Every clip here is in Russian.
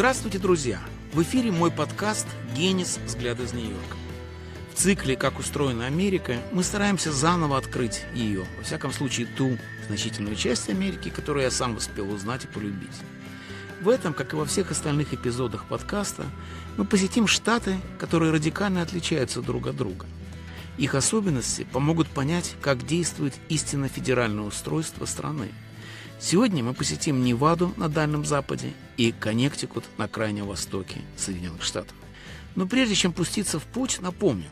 Здравствуйте, друзья! В эфире мой подкаст «Генис. Взгляд из Нью-Йорка». В цикле «Как устроена Америка» мы стараемся заново открыть ее, во всяком случае ту значительную часть Америки, которую я сам успел узнать и полюбить. В этом, как и во всех остальных эпизодах подкаста, мы посетим штаты, которые радикально отличаются друг от друга. Их особенности помогут понять, как действует истинно федеральное устройство страны. Сегодня мы посетим Неваду на Дальнем Западе и Коннектикут на Крайнем Востоке Соединенных Штатов. Но прежде чем пуститься в путь, напомню,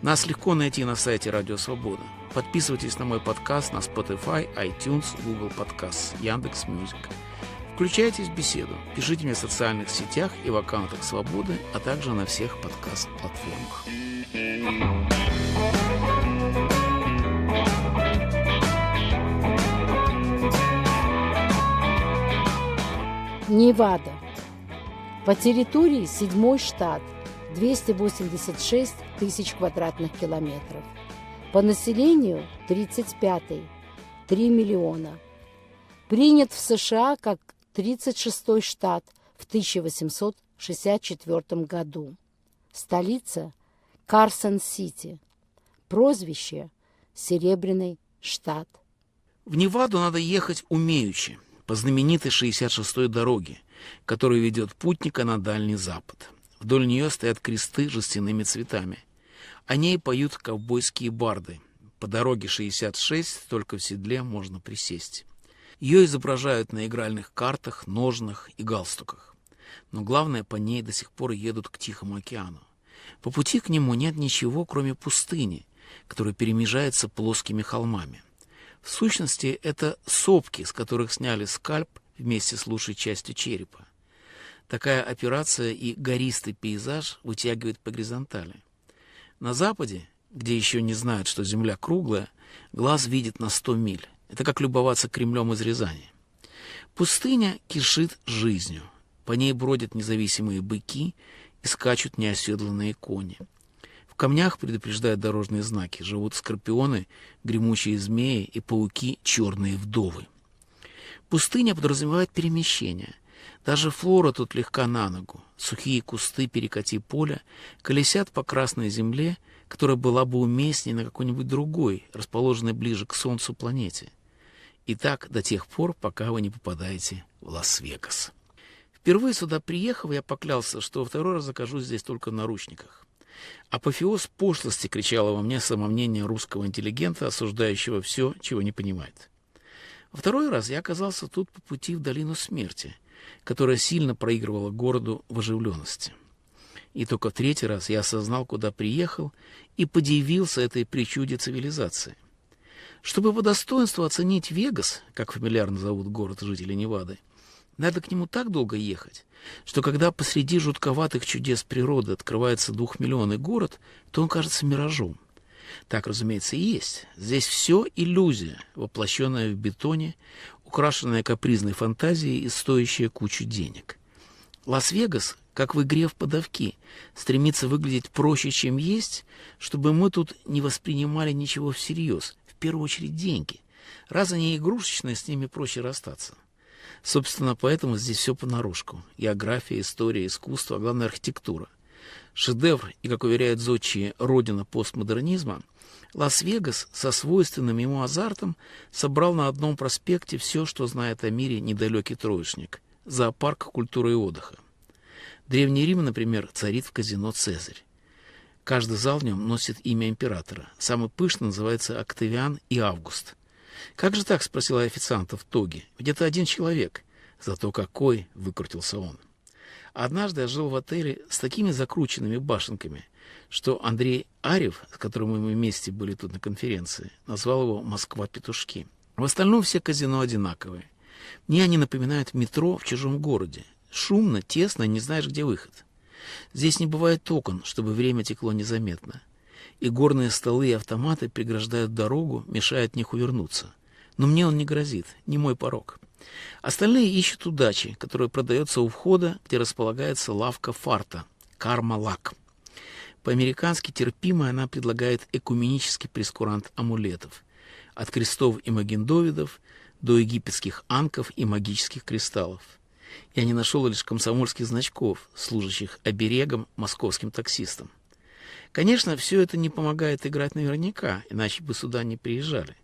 нас легко найти на сайте Радио Свобода. Подписывайтесь на мой подкаст на Spotify, iTunes, Google Podcasts, Яндекс.Music. Включайтесь в беседу, пишите мне в социальных сетях и в аккаунтах Свободы, а также на всех подкаст-платформах. Невада. По территории седьмой штат, 286 тысяч квадратных километров. По населению 35-й, 3 миллиона. Принят в США как 36-й штат в 1864 году. Столица – Карсон-Сити. Прозвище – Серебряный штат. В Неваду надо ехать умеючи, по знаменитой 66-й дороге, которая ведет путника на Дальний Запад. Вдоль нее стоят кресты с жестяными цветами. О ней поют ковбойские барды. По дороге 66 только в седле можно присесть. Ее изображают на игральных картах, ножнах и галстуках. Но главное, по ней до сих пор едут к Тихому океану. По пути к нему нет ничего, кроме пустыни, которая перемежается плоскими холмами. В сущности, это сопки, с которых сняли скальп вместе с лучшей частью черепа. Такая операция и гористый пейзаж вытягивает по горизонтали. На западе, где еще не знают, что земля круглая, глаз видит на сто миль. Это как любоваться Кремлем из Рязани. Пустыня кишит жизнью. По ней бродят независимые быки и скачут неоседланные кони. В камнях предупреждают дорожные знаки. Живут скорпионы, гремучие змеи и пауки черные вдовы. Пустыня подразумевает перемещение. Даже флора тут легка на ногу. Сухие кусты перекати поля колесят по красной земле, которая была бы уместнее на какой-нибудь другой, расположенной ближе к Солнцу планете. И так до тех пор, пока вы не попадаете в Лас-Вегас. Впервые сюда приехав, я поклялся, что во второй раз окажусь здесь только в наручниках. Апофеоз пошлости кричало во мне самомнение русского интеллигента, осуждающего все, чего не понимает. Второй раз я оказался тут по пути в долину смерти, которая сильно проигрывала городу в оживленности. И только в третий раз я осознал, куда приехал, и подивился этой причуде цивилизации. Чтобы по достоинству оценить Вегас, как фамильярно зовут город жителей Невады, надо к нему так долго ехать, что когда посреди жутковатых чудес природы открывается двухмиллионный город, то он кажется миражом. Так, разумеется, и есть. Здесь все иллюзия, воплощенная в бетоне, украшенная капризной фантазией и стоящая кучу денег. Лас-Вегас, как в игре в подавки, стремится выглядеть проще, чем есть, чтобы мы тут не воспринимали ничего всерьез, в первую очередь деньги. Раз они игрушечные, с ними проще расстаться. Собственно, поэтому здесь все понарошку. География, история, искусство, а главное архитектура. Шедевр и, как уверяют зодчие, родина постмодернизма, Лас-Вегас со свойственным ему азартом собрал на одном проспекте все, что знает о мире недалекий троечник – зоопарк культуры и отдыха. Древний Рим, например, царит в казино «Цезарь». Каждый зал в нем носит имя императора. Самый пышный называется Октавиан и Август – «Как же так?» — спросила официанта в тоге. «Ведь это один человек». «Зато какой!» — выкрутился он. Однажды я жил в отеле с такими закрученными башенками, что Андрей Арев, с которым мы вместе были тут на конференции, назвал его «Москва-петушки». В остальном все казино одинаковые. Мне они напоминают метро в чужом городе. Шумно, тесно, не знаешь, где выход. Здесь не бывает окон, чтобы время текло незаметно и горные столы и автоматы преграждают дорогу, мешая от них увернуться. Но мне он не грозит, не мой порог. Остальные ищут удачи, которая продается у входа, где располагается лавка фарта, карма-лак. По-американски терпимая она предлагает экуменический прескурант амулетов. От крестов и магендовидов до египетских анков и магических кристаллов. Я не нашел лишь комсомольских значков, служащих оберегом московским таксистам. Конечно, все это не помогает играть наверняка, иначе бы сюда не приезжали.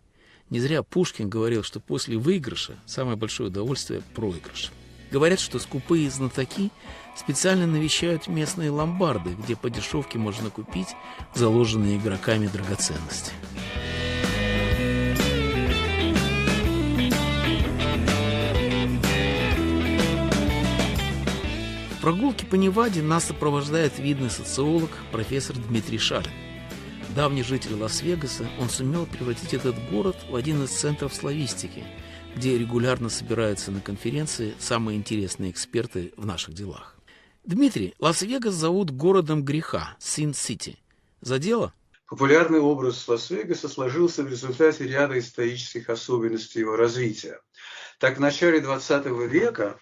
Не зря Пушкин говорил, что после выигрыша самое большое удовольствие – проигрыш. Говорят, что скупые знатоки специально навещают местные ломбарды, где по дешевке можно купить заложенные игроками драгоценности. Прогулке по Неваде нас сопровождает видный социолог профессор Дмитрий Шалин. Давний житель Лас-Вегаса, он сумел превратить этот город в один из центров славистики, где регулярно собираются на конференции самые интересные эксперты в наших делах. Дмитрий, Лас-Вегас зовут городом греха, Sin City. За дело? Популярный образ Лас-Вегаса сложился в результате ряда исторических особенностей его развития. Так, в начале 20 века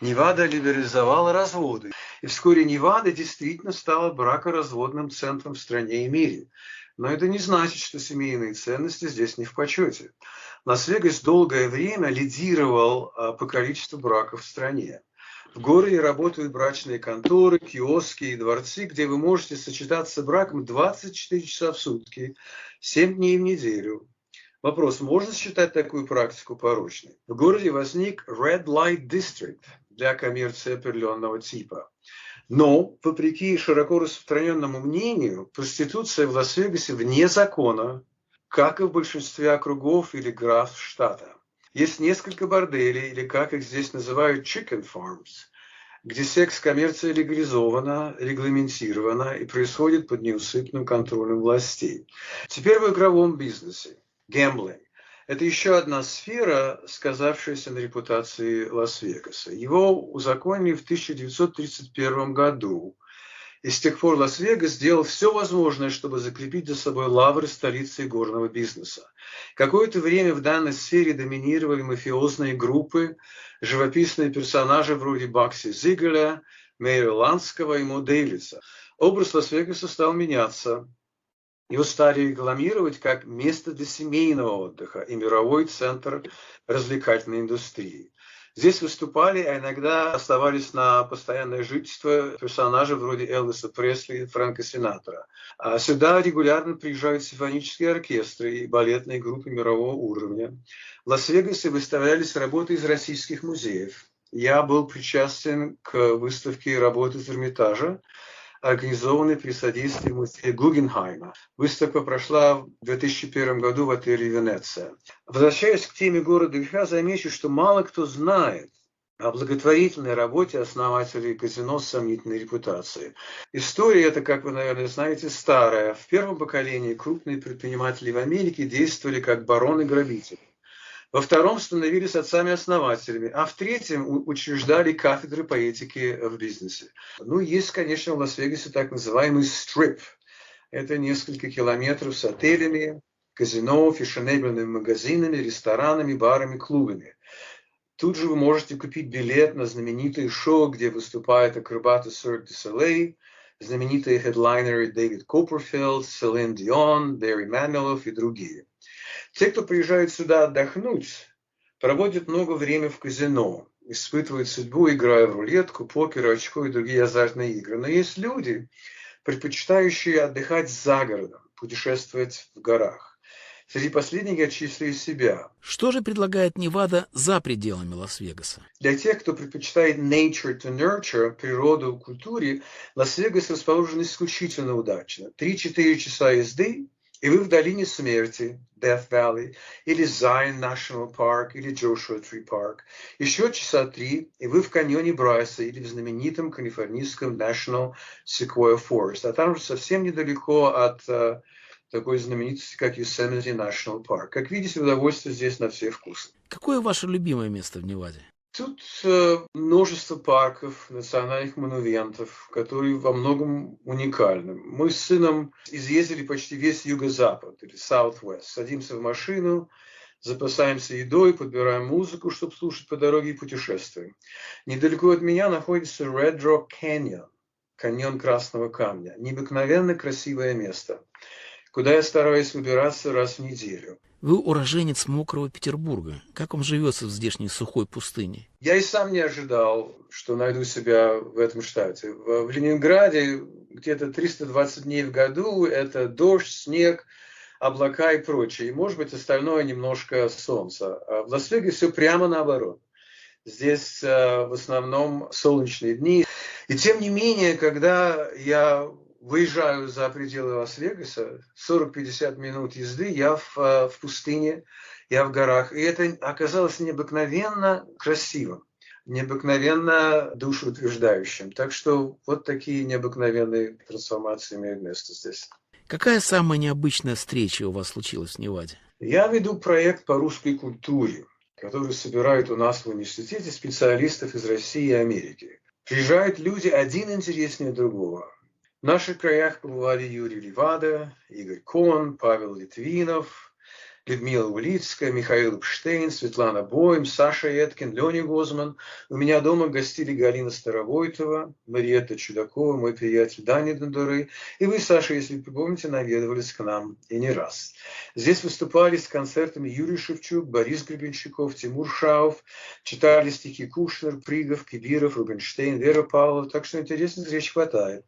Невада либерализовала разводы. И вскоре Невада действительно стала бракоразводным центром в стране и мире. Но это не значит, что семейные ценности здесь не в почете. Лас-Вегас долгое время лидировал а, по количеству браков в стране. В городе работают брачные конторы, киоски и дворцы, где вы можете сочетаться браком 24 часа в сутки, 7 дней в неделю. Вопрос, можно считать такую практику порочной? В городе возник Red Light District для коммерции определенного типа. Но, вопреки широко распространенному мнению, проституция в Лас-Вегасе вне закона, как и в большинстве округов или графств штата. Есть несколько борделей, или как их здесь называют, chicken farms, где секс-коммерция легализована, регламентирована и происходит под неусыпным контролем властей. Теперь об игорном бизнесе gambling. Это еще одна сфера, сказавшаяся на репутации Лас-Вегаса. Его узаконили в 1931 году. И с тех пор Лас-Вегас сделал все возможное, чтобы закрепить за собой лавры столицы игорного бизнеса. Какое-то время в данной сфере доминировали мафиозные группы, живописные персонажи вроде Багси Зигеля, Мэйра Ланского и Мо Дэвидса. Образ Лас-Вегаса стал меняться. Его стали рекламировать как место для семейного отдыха и мировой центр развлекательной индустрии. Здесь выступали, а иногда оставались на постоянное жительство персонажи вроде Элвиса Пресли и Фрэнка Синатора. А сюда регулярно приезжают симфонические оркестры и балетные группы мирового уровня. В Лас-Вегасе выставлялись работы из российских музеев. Я был причастен к выставке работы из Эрмитажа, организованный при содействии музея Гугенхайма. Выставка прошла в 2001 году в отеле «Венеция». Возвращаясь к теме города греха, замечу, что мало кто знает о благотворительной работе основателей казино с сомнительной репутацией. История эта, как вы, наверное, знаете, старая. В первом поколении крупные предприниматели в Америке действовали как бароны-грабители. Во втором становились отцами-основателями, а в третьем учреждали кафедры по этике в бизнесе. Ну, есть, конечно, в Лас-Вегасе так называемый стрип. Это несколько километров с отелями, казино, фешенебельными магазинами, ресторанами, барами, клубами. Тут же вы можете купить билет на знаменитые шоу, где выступают акробаты Cirque du Soleil, знаменитые хедлайнеры Дэвид Копперфилд, Селин Дион, Дерри Манилов и другие. Те, кто приезжает сюда отдохнуть, проводят много времени в казино, испытывают судьбу, играя в рулетку, покер, очко и другие азартные игры. Но есть люди, предпочитающие отдыхать за городом, путешествовать в горах. Среди последних я числю себя. Что же предлагает Невада за пределами Лас-Вегаса? Для тех, кто предпочитает nature to nurture, природу культуре, Лас-Вегас расположен исключительно удачно. 3-4 часа езды и вы в долине смерти, Death Valley, или Zion National Park, или Joshua Tree Park. Еще часа три, и вы в каньоне Брайса, или в знаменитом калифорнийском National Sequoia Forest. А там же совсем недалеко от uh, такой знаменитости, как Yosemite National Park. Как видите, удовольствие здесь на все вкусы. Какое ваше любимое место в Неваде? Тут э, множество парков, национальных монументов, которые во многом уникальны. Мы с сыном изъездили почти весь юго-запад, или Southwest. Садимся в машину, запасаемся едой, подбираем музыку, чтобы слушать по дороге и путешествуем. Недалеко от меня находится Red Rock Canyon, каньон Красного Камня. Необыкновенно красивое место. куда я стараюсь выбираться раз в неделю. Вы уроженец мокрого Петербурга. Как вам живется в здешней сухой пустыне? Я и сам не ожидал, что найду себя в этом штате. В Ленинграде где-то 320 дней в году – это дождь, снег, облака и прочее. И, может быть, остальное немножко солнца. А в Лас-Вегасе все прямо наоборот. Здесь э, в основном солнечные дни. И тем не менее, когда я выезжаю за пределы Лас-Вегаса, 40-50 минут езды, я в, э, в пустыне, я в горах. И это оказалось необыкновенно красивым, необыкновенно душеутверждающим. Так что вот такие необыкновенные трансформации имеют место здесь. Какая самая необычная встреча у вас случилась в Неваде? Я веду проект по русской культуре, который собирает у нас в университете специалистов из России и Америки. Приезжают люди один интереснее другого. В наших краях побывали Юрий Левада, Игорь Кон, Павел Литвинов, Людмила Улицкая, Михаил Эпштейн, Светлана Бойм, Саша Эткин, Леня Гозман. У меня дома гостили Галина Старовойтова, Мариетта Чудакова, мой приятель Дани Дондоры. И вы, Саша, если помните, наведывались к нам и не раз. Здесь выступали с концертами Юрий Шевчук, Борис Гребенщиков, Тимур Шауф, читали стихи Кушнер, Пригов, Кибиров, Рубинштейн, Вера Павлова. Так что интересных встреч хватает.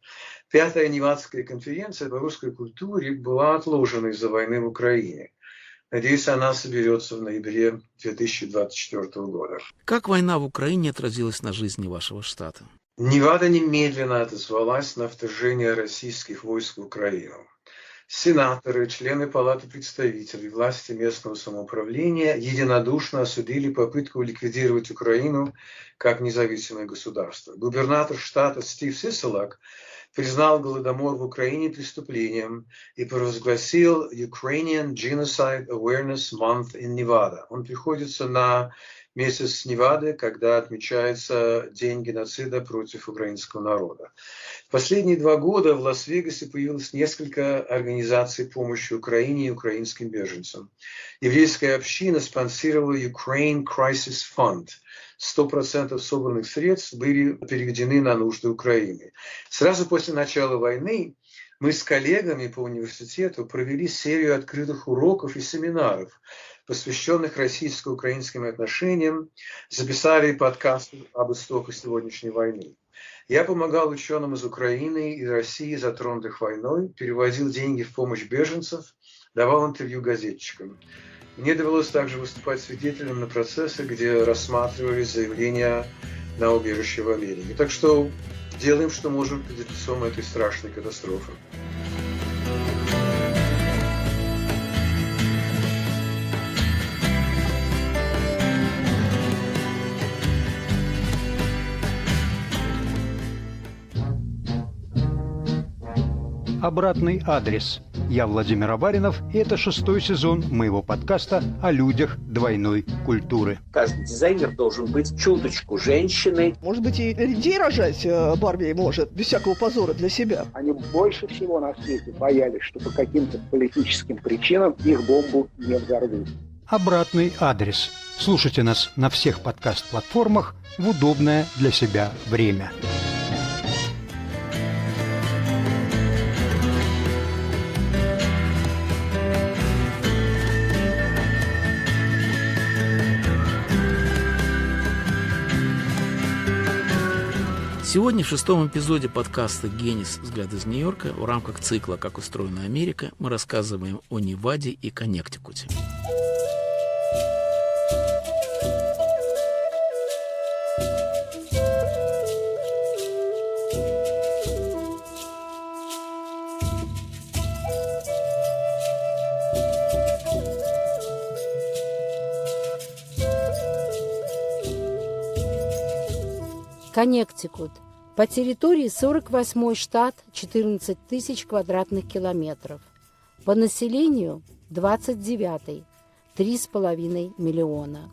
Пятая Невадская конференция по русской культуре была отложена из-за войны в Украине. Надеюсь, она соберется в ноябре 2024 года. Как война в Украине отразилась на жизни вашего штата? Невада немедленно отозвалась на вторжение российских войск в Украину. Сенаторы, члены Палаты представителей, власти местного самоуправления единодушно осудили попытку ликвидировать Украину как независимое государство. Губернатор штата Стив Сиселак признал Голодомор в Украине преступлением и провозгласил Ukrainian Genocide Awareness Month in Nevada. Он приходится на месяц Невады, когда отмечается День геноцида против украинского народа. В последние два года в Лас-Вегасе появилось несколько организаций помощи Украине и украинским беженцам. Еврейская община спонсировала Ukraine Crisis Fund – 100% собранных средств были переведены на нужды Украины. Сразу после начала войны мы с коллегами по университету провели серию открытых уроков и семинаров, посвященных российско-украинским отношениям, записали подкаст об истоках сегодняшней войны. Я помогал ученым из Украины и России, затронутых войной, переводил деньги в помощь беженцев, давал интервью газетчикам. Мне довелось также выступать свидетелем на процессы, где рассматривались заявления на убежище в Америке. Так что делаем, что можем перед лицом этой страшной катастрофы. Обратный адрес – я Владимир Аваринов, и это шестой сезон моего подкаста о людях двойной культуры. Каждый дизайнер должен быть чуточку женщиной. Может быть, и людей рожать э, Барби может, без всякого позора для себя. Они больше всего на свете боялись, что по каким-то политическим причинам их бомбу не взорвут. Обратный адрес. Слушайте нас на всех подкаст-платформах в удобное для себя время. Сегодня в шестом эпизоде подкаста «Генис. Взгляд из Нью-Йорка» в рамках цикла «Как устроена Америка» мы рассказываем о Неваде и Коннектикуте. Коннектикут. По территории 48 штат, 14 тысяч квадратных километров. По населению 29 3,5 миллиона.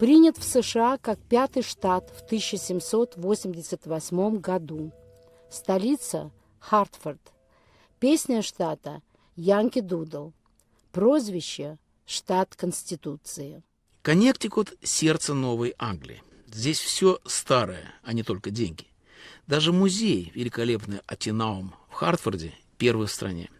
Принят в США как пятый штат в 1788 году. Столица – Хартфорд. Песня штата – Янки Дудл. Прозвище – штат Конституции. Коннектикут – сердце Новой Англии. Здесь все старое, а не только деньги. Даже музей, великолепный Атинаум в Хартфорде, первый в стране.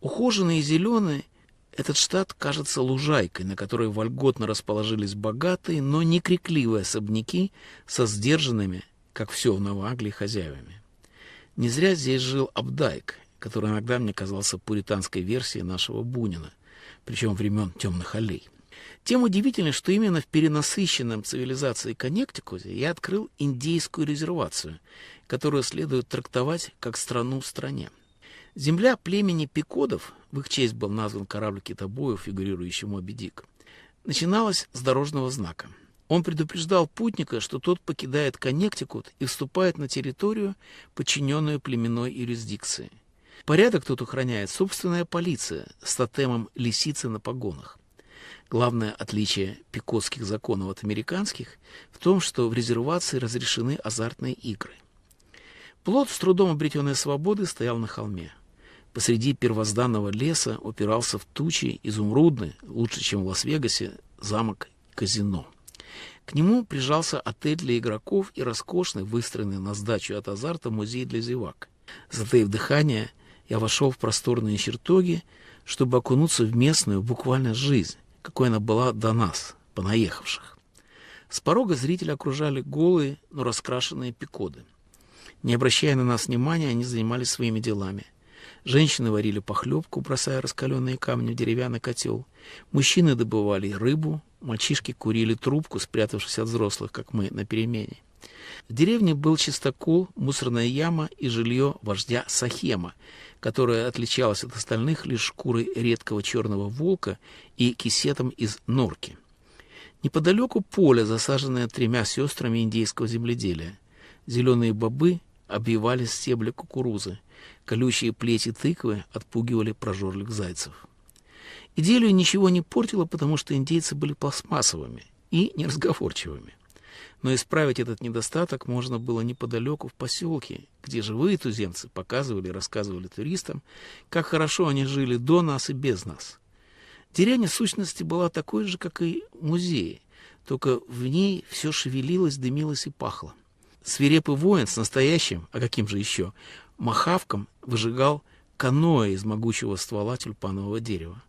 Ухоженный и зеленый, этот штат кажется лужайкой, на которой вольготно расположились богатые, но не крикливые особняки со сдержанными, как все в Новоанглии, хозяевами. Не зря здесь жил Абдайк, который иногда мне казался пуританской версией нашего Бунина, причем времен темных аллей. Тем удивительно, что именно в перенасыщенном цивилизации Коннектикуте я открыл индейскую резервацию, которую следует трактовать как страну в стране. Земля племени Пикодов, в их честь был назван корабль китобоев, фигурирующий Моби Дик, начиналась с дорожного знака. Он предупреждал путника, что тот покидает Коннектикут и вступает на территорию, подчиненную племенной юрисдикции. Порядок тут охраняет собственная полиция с тотемом лисицы на погонах. Главное отличие пикотских законов от американских в том, что в резервации разрешены азартные игры. Плод с трудом обретенной свободы стоял на холме. Посреди первозданного леса упирался в тучи изумрудный, лучше, чем в Лас-Вегасе, замок казино. К нему прижался отель для игроков и роскошный, выстроенный на сдачу от азарта, музей для зевак. Затаив дыхание, я вошел в просторные чертоги, чтобы окунуться в местную буквально жизнь, какой она была до нас, понаехавших. С порога зрители окружали голые, но раскрашенные пикоды. Не обращая на нас внимания, они занимались своими делами. Женщины варили похлебку, бросая раскаленные камни в деревянный котел. Мужчины добывали рыбу, мальчишки курили трубку, спрятавшись от взрослых, как мы, на перемене. В деревне был чистокол, мусорная яма и жилье вождя Сахема, которая отличалась от остальных лишь шкурой редкого черного волка и кисетом из норки. Неподалеку поле, засаженное тремя сестрами индейского земледелия. Зеленые бобы обвивали стебли кукурузы. Колючие плети тыквы отпугивали прожорливых зайцев. Идею ничего не портило, потому что индейцы были пластмассовыми и неразговорчивыми. Но исправить этот недостаток можно было неподалеку в поселке, где живые туземцы показывали и рассказывали туристам, как хорошо они жили до нас и без нас. Деревня сущности была такой же, как и музей, только в ней все шевелилось, дымилось и пахло. Свирепый воин с настоящим, а каким же еще, махавком выжигал каноэ из могучего ствола тюльпанового дерева.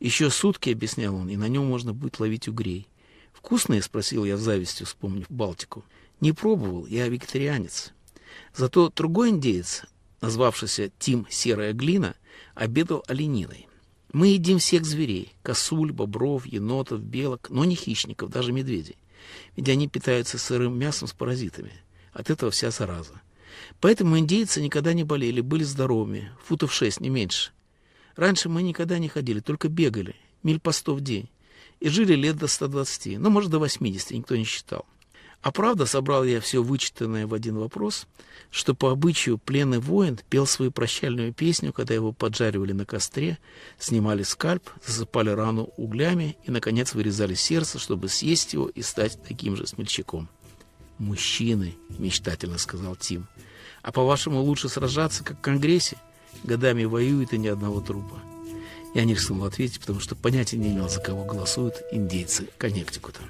Еще сутки, объяснял он, и на нем можно будет ловить угрей. «Вкусные?» — спросил я с завистью, вспомнив Балтику. «Не пробовал, я вегетарианец». Зато другой индеец, назвавшийся Тим Серая Глина, обедал олениной. Мы едим всех зверей – косуль, бобров, енотов, белок, но не хищников, даже медведей. Ведь они питаются сырым мясом с паразитами. От этого вся зараза. Поэтому индейцы никогда не болели, были здоровыми, футов шесть, не меньше. Раньше мы никогда не ходили, только бегали, миль по сто в день и жили лет до 120, ну, может, до 80, никто не считал. А правда, собрал я все вычитанное в один вопрос, что по обычаю пленный воин пел свою прощальную песню, когда его поджаривали на костре, снимали скальп, засыпали рану углями и, наконец, вырезали сердце, чтобы съесть его и стать таким же смельчаком. «Мужчины», — мечтательно сказал Тим, — «а по-вашему лучше сражаться, как в Конгрессе? Годами воюют и ни одного трупа». Я не рискнул ответить, потому что понятия не имел, за кого голосуют индейцы Коннектикута.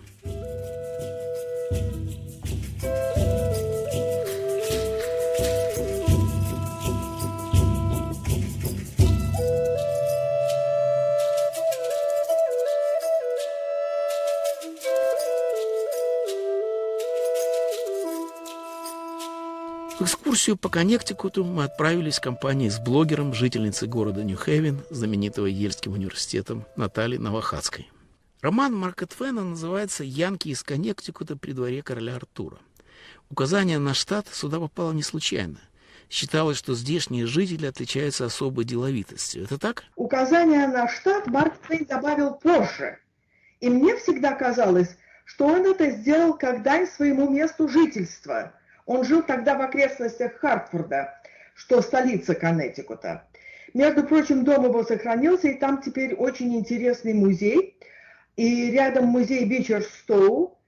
В экскурсию по Коннектикуту мы отправились в компании с блогером, жительницей города Нью-Хевен, знаменитого Ельским университетом Натальей Новохадской. Роман Марка Твена называется «Янки из Коннектикута при дворе короля Артура». Указание на штат сюда попало не случайно. Считалось, что здешние жители отличаются особой деловитостью. Это так? Указание на штат Марк Твен добавил позже. И мне всегда казалось, что он это сделал как дань своему месту жительства – он жил тогда в окрестностях Хартфорда, что столица Коннектикута. Между прочим, дом его сохранился, и там теперь очень интересный музей. И рядом музей Бичерстоу.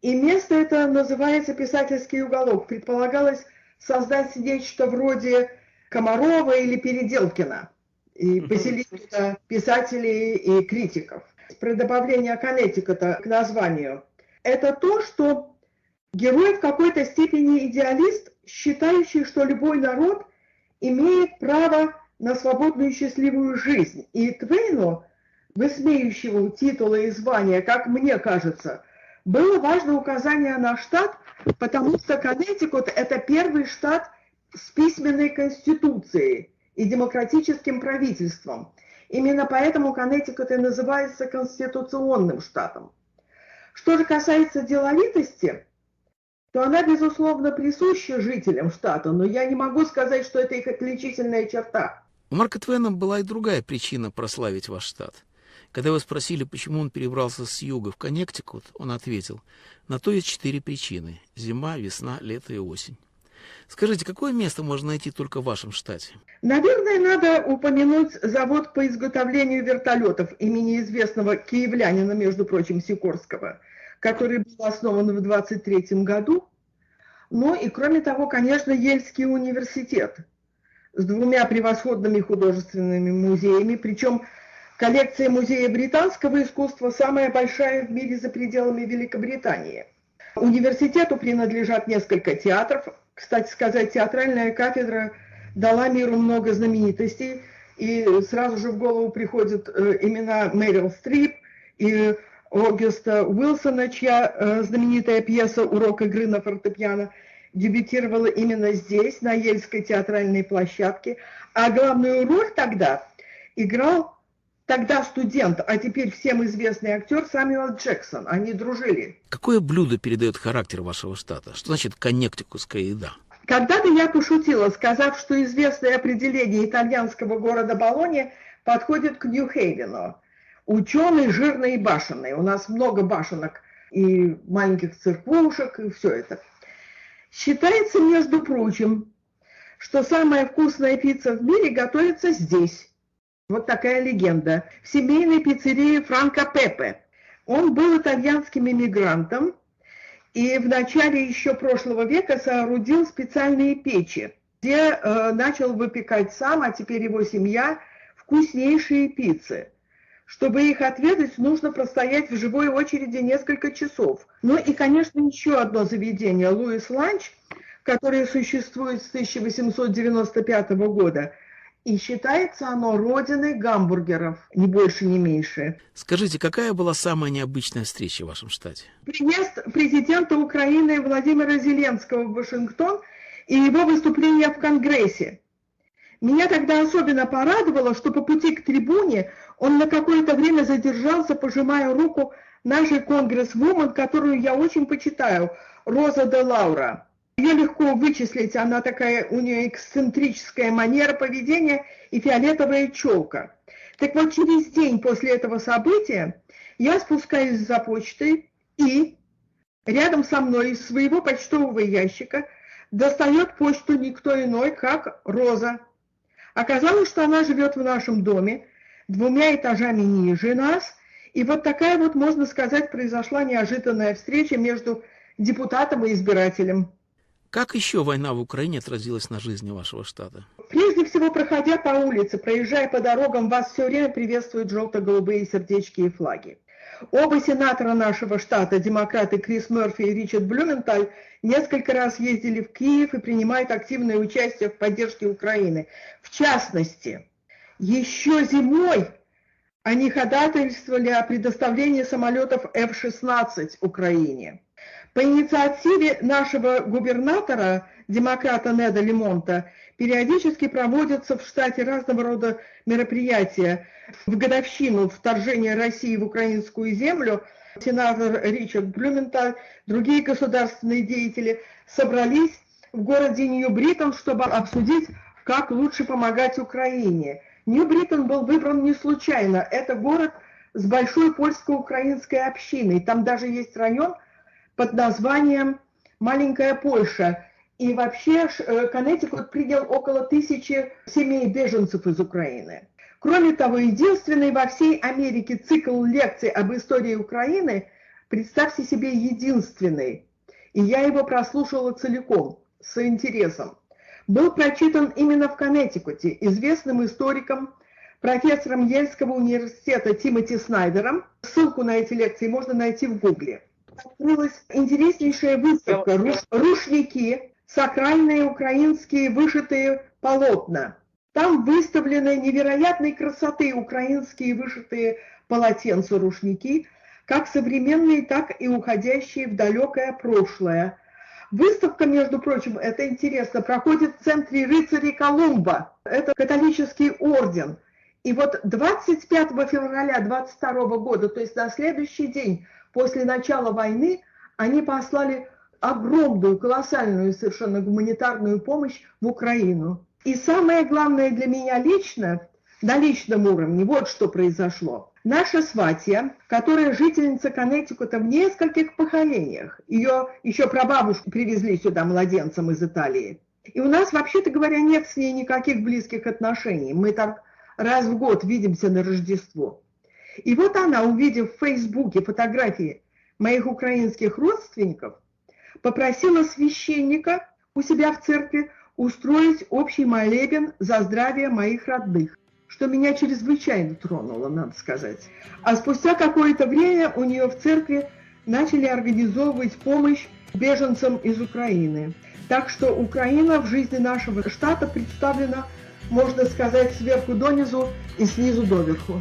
И место это называется «Писательский уголок». Предполагалось создать нечто вроде Комарова или Переделкина и поселить туда писателей и критиков. Про добавление Коннектикута к названию. Это то, что Герой в какой-то степени идеалист, считающий, что любой народ имеет право на свободную и счастливую жизнь. И Твейну, высмеющему титулы и звания, как мне кажется, было важно указание на штат, потому что Коннектикут – это первый штат с письменной конституцией и демократическим правительством. Именно поэтому Коннектикут и называется конституционным штатом. Что же касается деловитости, то она, безусловно, присуща жителям штата, но я не могу сказать, что это их отличительная черта. У Марка Твена была и другая причина прославить ваш штат. Когда вы спросили, почему он перебрался с юга в Коннектикут, он ответил, на то есть четыре причины – зима, весна, лето и осень. Скажите, какое место можно найти только в вашем штате? Наверное, надо упомянуть завод по изготовлению вертолетов имени известного киевлянина, между прочим, Сикорского, который был основан в 23 году. Ну и, кроме того, конечно, Ельский университет с двумя превосходными художественными музеями, причем коллекция музея британского искусства самая большая в мире за пределами Великобритании. Университету принадлежат несколько театров, кстати сказать, театральная кафедра дала миру много знаменитостей, и сразу же в голову приходят э, имена Мэрил Стрип и Огюста Уилсона, чья э, знаменитая пьеса «Урок игры на фортепиано» дебютировала именно здесь, на Ельской театральной площадке. А главную роль тогда играл тогда студент, а теперь всем известный актер Самюэл Джексон. Они дружили. Какое блюдо передает характер вашего штата? Что значит коннектикутская еда? Когда-то я пошутила, сказав, что известное определение итальянского города Болони подходит к Нью-Хейвену. Ученый, жирный и башенный. У нас много башенок и маленьких церквушек, и все это. Считается, между прочим, что самая вкусная пицца в мире готовится здесь. Вот такая легенда. В семейной пиццерии Франко Пепе. Он был итальянским иммигрантом и в начале еще прошлого века соорудил специальные печи, где э, начал выпекать сам, а теперь его семья, вкуснейшие пиццы. Чтобы их отведать, нужно простоять в живой очереди несколько часов. Ну и, конечно, еще одно заведение, Луис Ланч, которое существует с 1895 года – и считается оно родиной гамбургеров, ни больше, ни меньше. Скажите, какая была самая необычная встреча в вашем штате? Приезд президента Украины Владимира Зеленского в Вашингтон и его выступление в Конгрессе. Меня тогда особенно порадовало, что по пути к трибуне он на какое-то время задержался, пожимая руку нашей конгрессвумен, которую я очень почитаю, Роза де Лаура. Ее легко вычислить, она такая, у нее эксцентрическая манера поведения и фиолетовая челка. Так вот, через день после этого события я спускаюсь за почтой и рядом со мной из своего почтового ящика достает почту никто иной, как Роза. Оказалось, что она живет в нашем доме, двумя этажами ниже нас, и вот такая вот, можно сказать, произошла неожиданная встреча между депутатом и избирателем. Как еще война в Украине отразилась на жизни вашего штата? Прежде всего, проходя по улице, проезжая по дорогам, вас все время приветствуют желто-голубые сердечки и флаги. Оба сенатора нашего штата, демократы Крис Мерфи и Ричард Блюменталь, несколько раз ездили в Киев и принимают активное участие в поддержке Украины. В частности, еще зимой они ходатайствовали о предоставлении самолетов F-16 Украине. По инициативе нашего губернатора, демократа Неда Ламонта, периодически проводятся в штате разного рода мероприятия. В годовщину вторжения России в украинскую землю сенатор Ричард Блюменталь, другие государственные деятели собрались в городе Нью-Бритен, чтобы обсудить, как лучше помогать Украине. Нью-Бритен был выбран не случайно. Это город с большой польско-украинской общиной. Там даже есть район – под названием «Маленькая Польша». И вообще э, Коннектикут принял около тысячи семей беженцев из Украины. Кроме того, единственный во всей Америке цикл лекций об истории Украины, представьте себе, единственный. И я его прослушала целиком, с интересом. Был прочитан именно в Коннектикуте известным историком, профессором Ельского университета Тимоти Снайдером. Ссылку на эти лекции можно найти в Гугле открылась интереснейшая выставка «Рушники. Сакральные украинские вышитые полотна». Там выставлены невероятной красоты украинские вышитые полотенца-рушники, как современные, так и уходящие в далекое прошлое. Выставка, между прочим, это интересно, проходит в центре рыцарей Колумба. Это католический орден. И вот 25 февраля 22 года, то есть на следующий день после начала войны, они послали огромную, колоссальную совершенно гуманитарную помощь в Украину. И самое главное для меня лично, на личном уровне, вот что произошло. Наша сватья, которая жительница Коннектикута в нескольких поколениях, ее еще прабабушку привезли сюда младенцем из Италии. И у нас, вообще-то говоря, нет с ней никаких близких отношений. Мы так раз в год видимся на Рождество. И вот она, увидев в Фейсбуке фотографии моих украинских родственников, попросила священника у себя в церкви устроить общий молебен за здравие моих родных, что меня чрезвычайно тронуло, надо сказать. А спустя какое-то время у нее в церкви начали организовывать помощь беженцам из Украины. Так что Украина в жизни нашего штата представлена, можно сказать, сверху донизу и снизу доверху.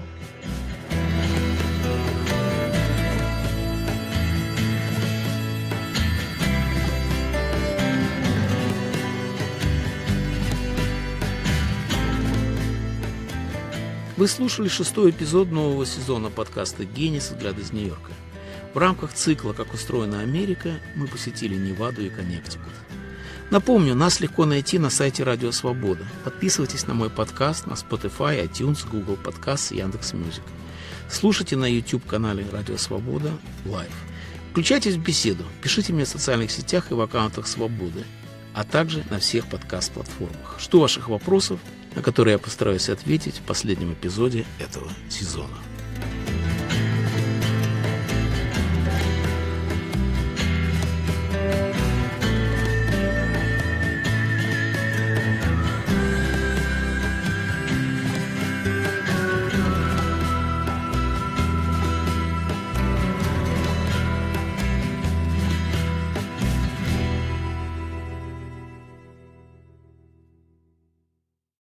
Вы слушали шестой эпизод нового сезона подкаста «Генис. Взгляд из Нью-Йорка». В рамках цикла «Как устроена Америка» мы посетили Неваду и Коннектикут. Напомню, нас легко найти на сайте Радио Свобода. Подписывайтесь на мой подкаст на Spotify, iTunes, Google Podcasts и Яндекс.Music. Слушайте на YouTube-канале Радио Свобода Live. Включайтесь в беседу, пишите мне в социальных сетях и в аккаунтах Свободы, а также на всех подкаст-платформах. Жду ваших вопросов, на которые я постараюсь ответить в последнем эпизоде этого сезона.